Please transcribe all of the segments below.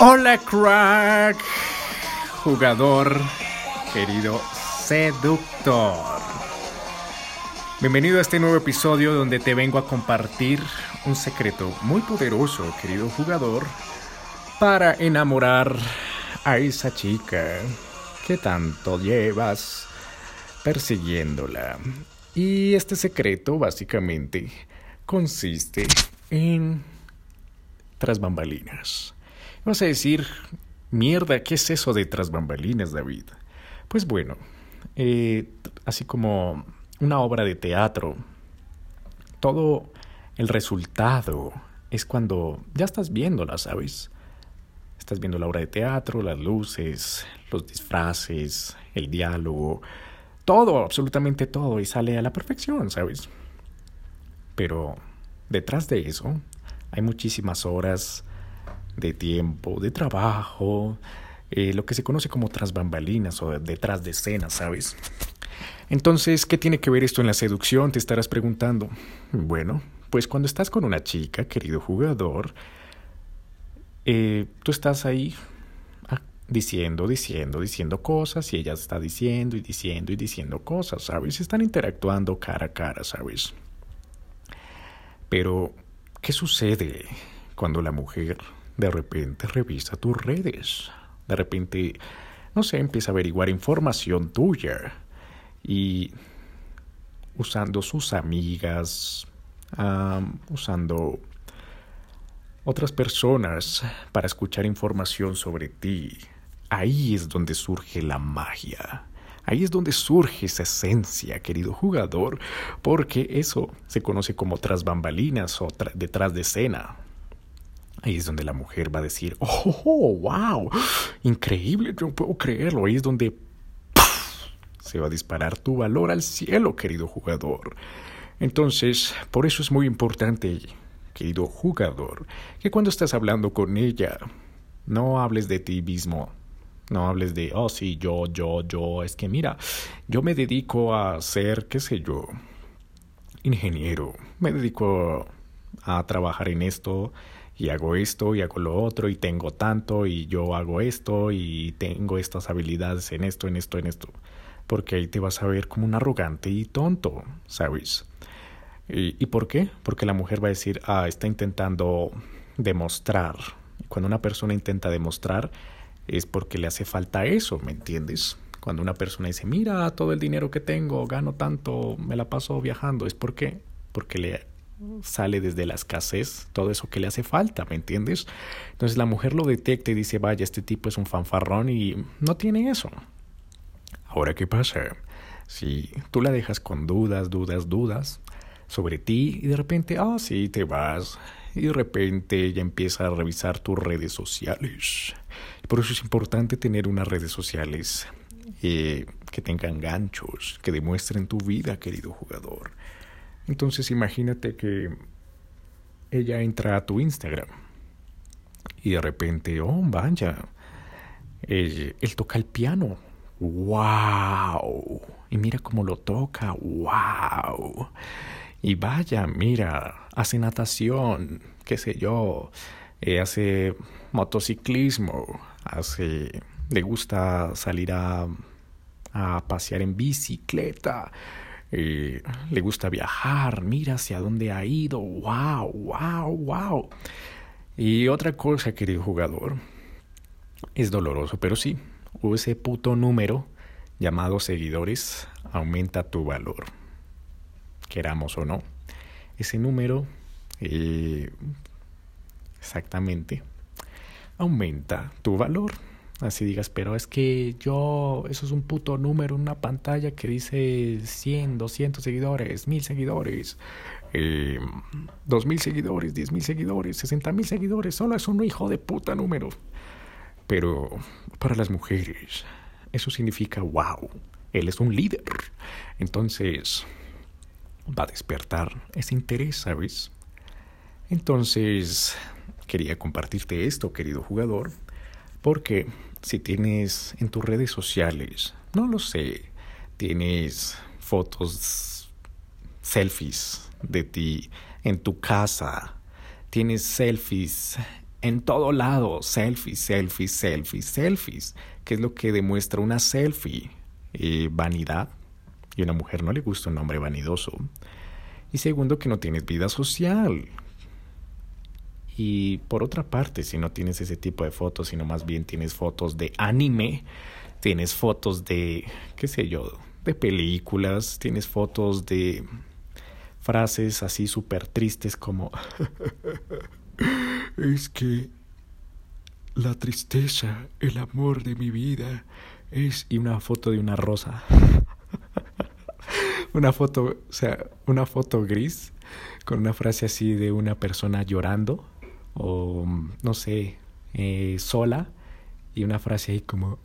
Hola crack, jugador, querido seductor. Bienvenido a este nuevo episodio donde te vengo a compartir un secreto muy poderoso, querido jugador, para enamorar a esa chica que tanto llevas persiguiéndola. Y este secreto básicamente consiste en tras bambalinas. Vas a decir, mierda, ¿qué es eso de tras bambalinas, David? Pues bueno, eh, así como una obra de teatro, todo el resultado es cuando ya estás viéndola, ¿sabes? Estás viendo la obra de teatro, las luces, los disfraces, el diálogo, todo, absolutamente todo, y sale a la perfección, ¿sabes? Pero detrás de eso hay muchísimas horas de tiempo, de trabajo, eh, lo que se conoce como tras bambalinas o detrás de escenas, ¿sabes? Entonces, ¿qué tiene que ver esto en la seducción? Te estarás preguntando. Bueno, pues cuando estás con una chica, querido jugador, eh, tú estás ahí ah, diciendo, diciendo, diciendo cosas y ella está diciendo y diciendo y diciendo cosas, ¿sabes? Están interactuando cara a cara, ¿sabes? Pero ¿Qué sucede cuando la mujer de repente revisa tus redes? De repente, no sé, empieza a averiguar información tuya y usando sus amigas, usando otras personas para escuchar información sobre ti. Ahí es donde surge la magia. Ahí es donde surge esa esencia, querido jugador, porque eso se conoce como tras bambalinas o detrás de escena. Ahí es donde la mujer va a decir, oh, wow, increíble, yo no puedo creerlo. Ahí es donde se va a disparar tu valor al cielo, querido jugador. Entonces, por eso es muy importante, querido jugador, que cuando estás hablando con ella, no hables de ti mismo, no hables de, oh, sí, yo, yo, yo. Es que mira, yo me dedico a ser, qué sé yo, ingeniero. Me dedico a trabajar en esto y hago esto y hago lo otro y tengo tanto y yo hago esto y tengo estas habilidades en esto, en esto, en esto. Porque ahí te vas a ver como un arrogante y tonto, ¿sabes? ¿Y, ¿Y por qué? Porque la mujer va a decir, ah, está intentando demostrar. Cuando una persona intenta demostrar, es porque le hace falta eso, ¿me entiendes? Cuando una persona dice, mira todo el dinero que tengo, gano tanto, me la paso viajando, es porque, porque le sale desde la escasez todo eso que le hace falta, ¿me entiendes? Entonces la mujer lo detecta y dice, vaya, este tipo es un fanfarrón y no tiene eso. Ahora, ¿qué pasa? Si tú la dejas con dudas, dudas, dudas sobre ti y de repente, ah, sí, te vas y de repente ella empieza a revisar tus redes sociales. Por eso es importante tener unas redes sociales eh, que tengan ganchos, que demuestren tu vida, querido jugador. Entonces imagínate que ella entra a tu Instagram y de repente, oh, vaya, él toca el piano. ¡Wow! Y mira cómo lo toca. ¡Wow! Y vaya, mira, hace natación, qué sé yo, eh, hace motociclismo, hace, le gusta salir a, a pasear en bicicleta, eh, le gusta viajar, mira hacia dónde ha ido, wow, wow, wow. Y otra cosa, querido jugador, es doloroso, pero sí, ese puto número llamado seguidores aumenta tu valor queramos o no. Ese número eh, exactamente aumenta tu valor. Así digas, pero es que yo, eso es un puto número, una pantalla que dice 100, 200 seguidores, 1000 seguidores, eh, 2000 seguidores, 10.000 seguidores, 60.000 seguidores, solo es un hijo de puta número. Pero para las mujeres, eso significa wow, él es un líder. Entonces, va a despertar ese interés, ¿sabes? Entonces, quería compartirte esto, querido jugador, porque si tienes en tus redes sociales, no lo sé, tienes fotos, selfies de ti en tu casa, tienes selfies en todo lado, selfies, selfies, selfies, selfies. ¿Qué es lo que demuestra una selfie? Eh, vanidad. Y a una mujer no le gusta un hombre vanidoso. Y segundo, que no tienes vida social. Y por otra parte, si no tienes ese tipo de fotos, sino más bien tienes fotos de anime, tienes fotos de, qué sé yo, de películas, tienes fotos de frases así súper tristes como es que la tristeza, el amor de mi vida es y una foto de una rosa. una foto, o sea, una foto gris con una frase así de una persona llorando o no sé, eh, sola y una frase ahí como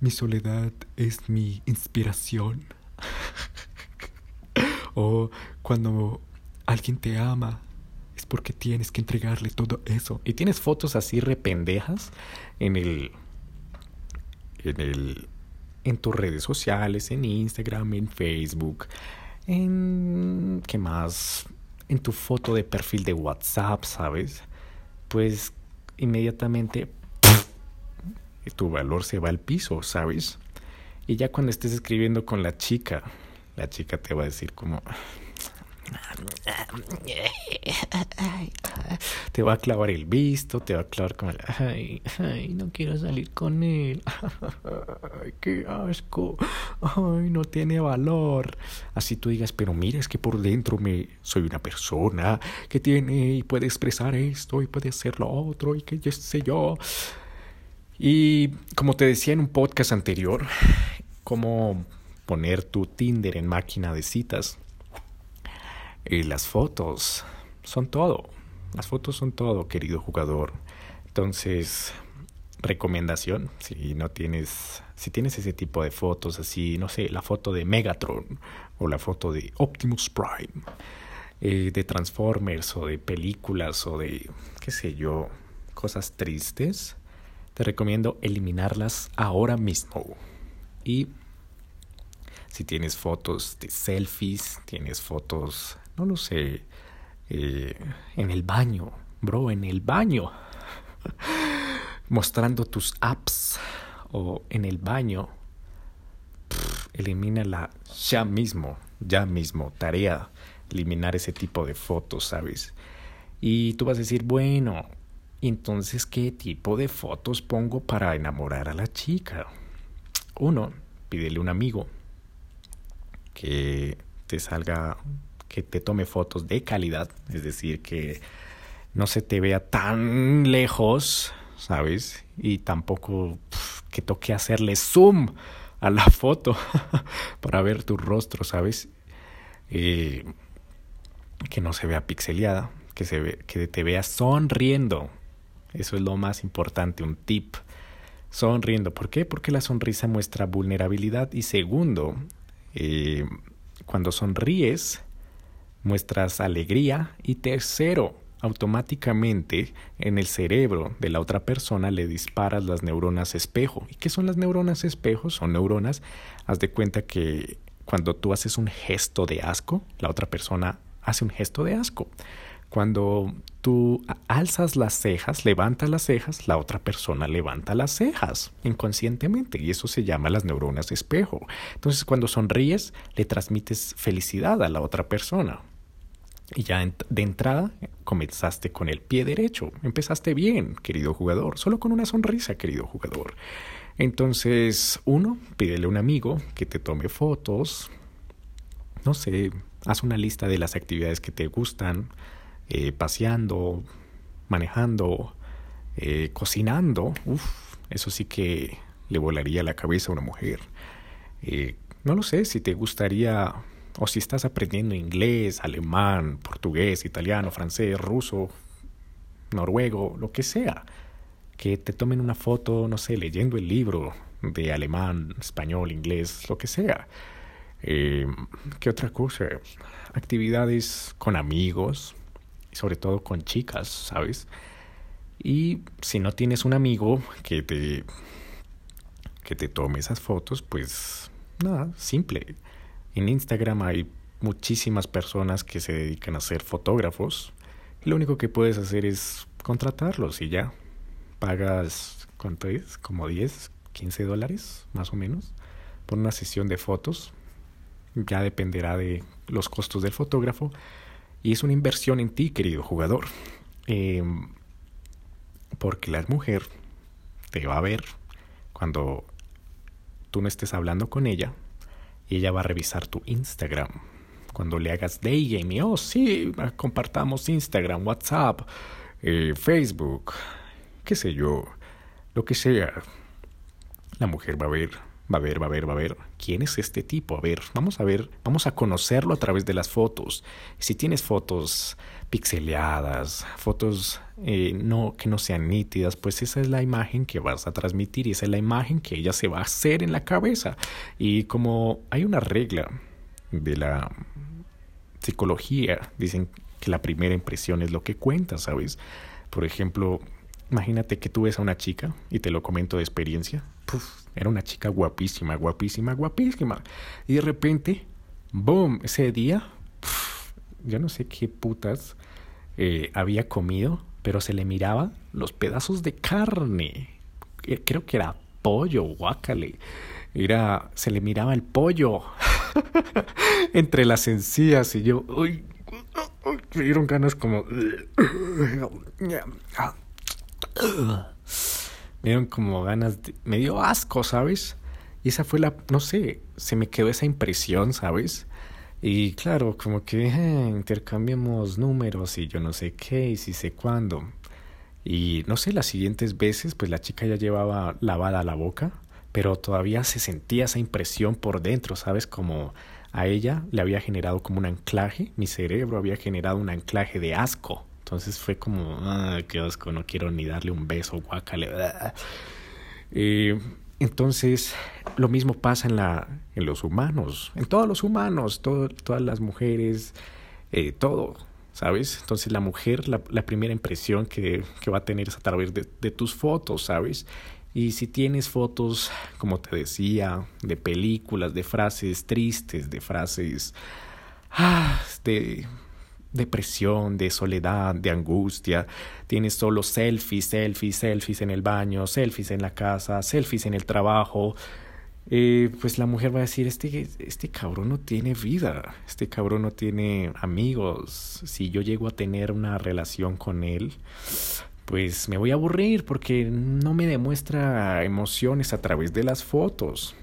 mi soledad es mi inspiración. o cuando alguien te ama es porque tienes que entregarle todo eso. Y tienes fotos así rependejas en el. en el. En tus redes sociales, en Instagram, en Facebook, en. ¿qué más? En tu foto de perfil de WhatsApp, ¿sabes? Pues inmediatamente tu valor se va al piso, ¿sabes? Y ya cuando estés escribiendo con la chica, la chica te va a decir como, te va a clavar el visto, te va a clavar como el, ay, ay, no quiero salir con él, ay, qué asco, ay, no tiene valor. Así tú digas, pero mira, es que por dentro me soy una persona que tiene y puede expresar esto y puede hacer lo otro y que yo sé yo. Y como te decía en un podcast anterior, cómo poner tu Tinder en máquina de citas y las fotos son todo. Las fotos son todo, querido jugador. Entonces, recomendación, si no tienes, si tienes ese tipo de fotos así, no sé, la foto de Megatron o la foto de Optimus Prime, eh, de Transformers o de películas o de, qué sé yo, cosas tristes, te recomiendo eliminarlas ahora mismo. Y si tienes fotos de selfies, tienes fotos no lo sé, eh, en el baño, bro, en el baño, mostrando tus apps o en el baño, elimínala ya mismo, ya mismo, tarea, eliminar ese tipo de fotos, ¿sabes? Y tú vas a decir, bueno, entonces, ¿qué tipo de fotos pongo para enamorar a la chica? Uno, pídele un amigo que te salga que te tome fotos de calidad, es decir, que no se te vea tan lejos, ¿sabes? Y tampoco que toque hacerle zoom a la foto para ver tu rostro, ¿sabes? Eh, que no se vea pixeleada, que, se ve, que te vea sonriendo. Eso es lo más importante, un tip. Sonriendo. ¿Por qué? Porque la sonrisa muestra vulnerabilidad. Y segundo, eh, cuando sonríes, muestras alegría y tercero, automáticamente en el cerebro de la otra persona le disparas las neuronas espejo. ¿Y qué son las neuronas espejo? Son neuronas, haz de cuenta que cuando tú haces un gesto de asco, la otra persona hace un gesto de asco. Cuando tú alzas las cejas, levantas las cejas, la otra persona levanta las cejas inconscientemente y eso se llama las neuronas espejo. Entonces cuando sonríes, le transmites felicidad a la otra persona. Y ya de entrada comenzaste con el pie derecho. Empezaste bien, querido jugador, solo con una sonrisa, querido jugador. Entonces, uno, pídele a un amigo que te tome fotos. No sé, haz una lista de las actividades que te gustan, eh, paseando, manejando, eh, cocinando. Uf, eso sí que le volaría la cabeza a una mujer. Eh, no lo sé, si te gustaría o si estás aprendiendo inglés, alemán, portugués, italiano, francés, ruso, noruego, lo que sea, que te tomen una foto, no sé, leyendo el libro de alemán, español, inglés, lo que sea. Eh, ¿Qué otra cosa? Actividades con amigos, sobre todo con chicas, ¿sabes? Y si no tienes un amigo que te que te tome esas fotos, pues nada, simple. En Instagram hay muchísimas personas que se dedican a ser fotógrafos. lo único que puedes hacer es contratarlos y ya. Pagas, ¿cuánto es? Como 10, 15 dólares, más o menos, por una sesión de fotos. Ya dependerá de los costos del fotógrafo. Y es una inversión en ti, querido jugador. Em, porque la mujer te va a ver cuando tú no estés hablando con ella y ella va a revisar tu Instagram. Cuando le hagas daygame, oh sí, compartamos Instagram, WhatsApp, eh, Facebook, qué sé yo, lo que sea. La mujer va a ver, va a ver, va a ver, va a ver quién es este tipo. A ver, vamos a ver, vamos a conocerlo a través de las fotos. Si tienes fotos pixeleadas, fotos eh, no, que no sean nítidas, pues esa es la imagen que vas a transmitir y esa es la imagen que ella se va a hacer en la cabeza. Y como hay una regla de la psicología, dicen que la primera impresión es lo que cuenta, ¿sabes? Por ejemplo, imagínate que tú ves a una chica, y te lo comento de experiencia, era una chica guapísima, guapísima, guapísima. Y de repente, boom, ese día yo no sé qué putas eh, había comido, pero se le miraba los pedazos de carne. Eh, creo que era pollo, guácale. Era, se le miraba el pollo entre las encías y yo, uy, me dieron ganas como... me dieron como ganas, de, me dio asco, ¿sabes? Y esa fue la, no sé, se me quedó esa impresión, ¿sabes? Y claro, como que eh, intercambiamos números y yo no sé qué y si sé cuándo. Y no sé, las siguientes veces, pues la chica ya llevaba lavada la boca, pero todavía se sentía esa impresión por dentro, ¿sabes? Como a ella le había generado como un anclaje, mi cerebro había generado un anclaje de asco. Entonces fue como, ah, qué asco, no quiero ni darle un beso, guácale. Eh, entonces, lo mismo pasa en, la, en los humanos, en todos los humanos, todas las mujeres, eh, todo, ¿sabes? Entonces la mujer, la, primera impresión que, que, va a tener es a través de, de, tus fotos, ¿sabes? Y si tienes fotos, como te decía, de películas, de frases tristes, de frases ah, de depresión, de soledad, de angustia. Tienes solo selfies, selfies, selfies en el baño, selfies en la casa, selfies en el trabajo. Eh, pues la mujer va a decir, este, este cabrón no tiene vida, este cabrón no tiene amigos. Si yo llego a tener una relación con él, pues me voy a aburrir porque no me demuestra emociones a través de las fotos.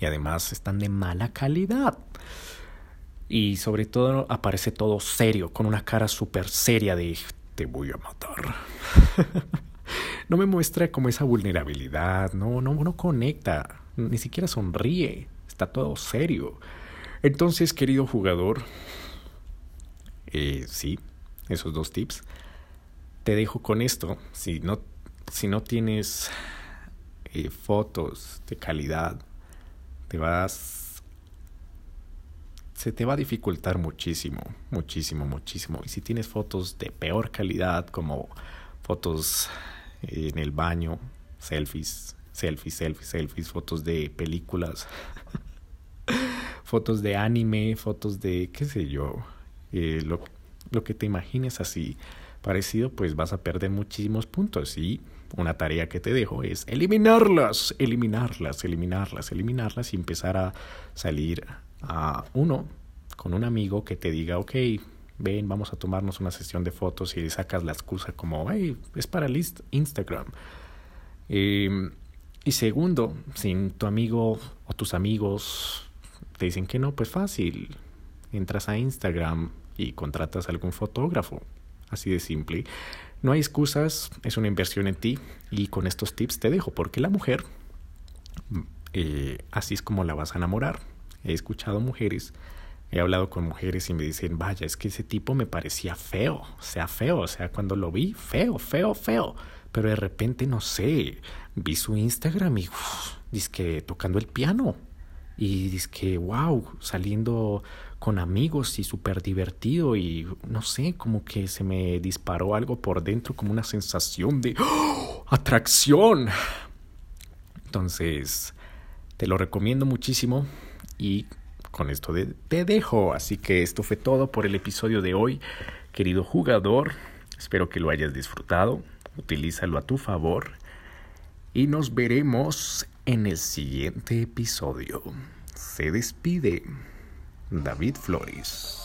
Y además están de mala calidad y sobre todo aparece todo serio, con una cara súper seria de te voy a matar. no me muestra como esa vulnerabilidad, no, no, no conecta, ni siquiera sonríe, está todo serio. Entonces, querido jugador, eh, sí, esos dos tips. Te dejo con esto. Si no, si no tienes eh, fotos de calidad, te vas se te va a dificultar muchísimo, muchísimo, muchísimo. Y si tienes fotos de peor calidad, como fotos en el baño, selfies, selfies, selfies, selfies, fotos de películas, fotos de anime, fotos de, qué sé yo, eh, lo, lo que te imagines así parecido, pues vas a perder muchísimos puntos. Y una tarea que te dejo es eliminarlas, eliminarlas, eliminarlas, eliminarlas y empezar a salir a uno con un amigo que te diga, ok, ven, vamos a tomarnos una sesión de fotos y sacas la excusa como, hey, es para Instagram. Em, y segundo, si tu amigo o tus amigos te dicen que no, pues fácil, entras a Instagram y contratas a algún fotógrafo. Así de simple. No hay excusas, es una inversión en ti y con estos tips te dejo, porque la mujer, eh, así es como la vas a enamorar He escuchado mujeres, he hablado con mujeres y me dicen, vaya, es que ese tipo me parecía feo, o sea, feo, o sea, cuando lo vi, feo, feo, feo. Pero de repente, no sé, vi su Instagram y dice que tocando el piano. Y que, wow, saliendo con amigos y súper divertido y no sé, como que se me disparó algo por dentro, como una sensación de ¡oh! atracción. Entonces, te lo recomiendo muchísimo y con esto te dejo. Así que esto fue todo por el episodio de hoy, querido jugador. Espero que lo hayas disfrutado. Utilízalo a tu favor. Y nos veremos en el siguiente episodio. Se despide David Flores.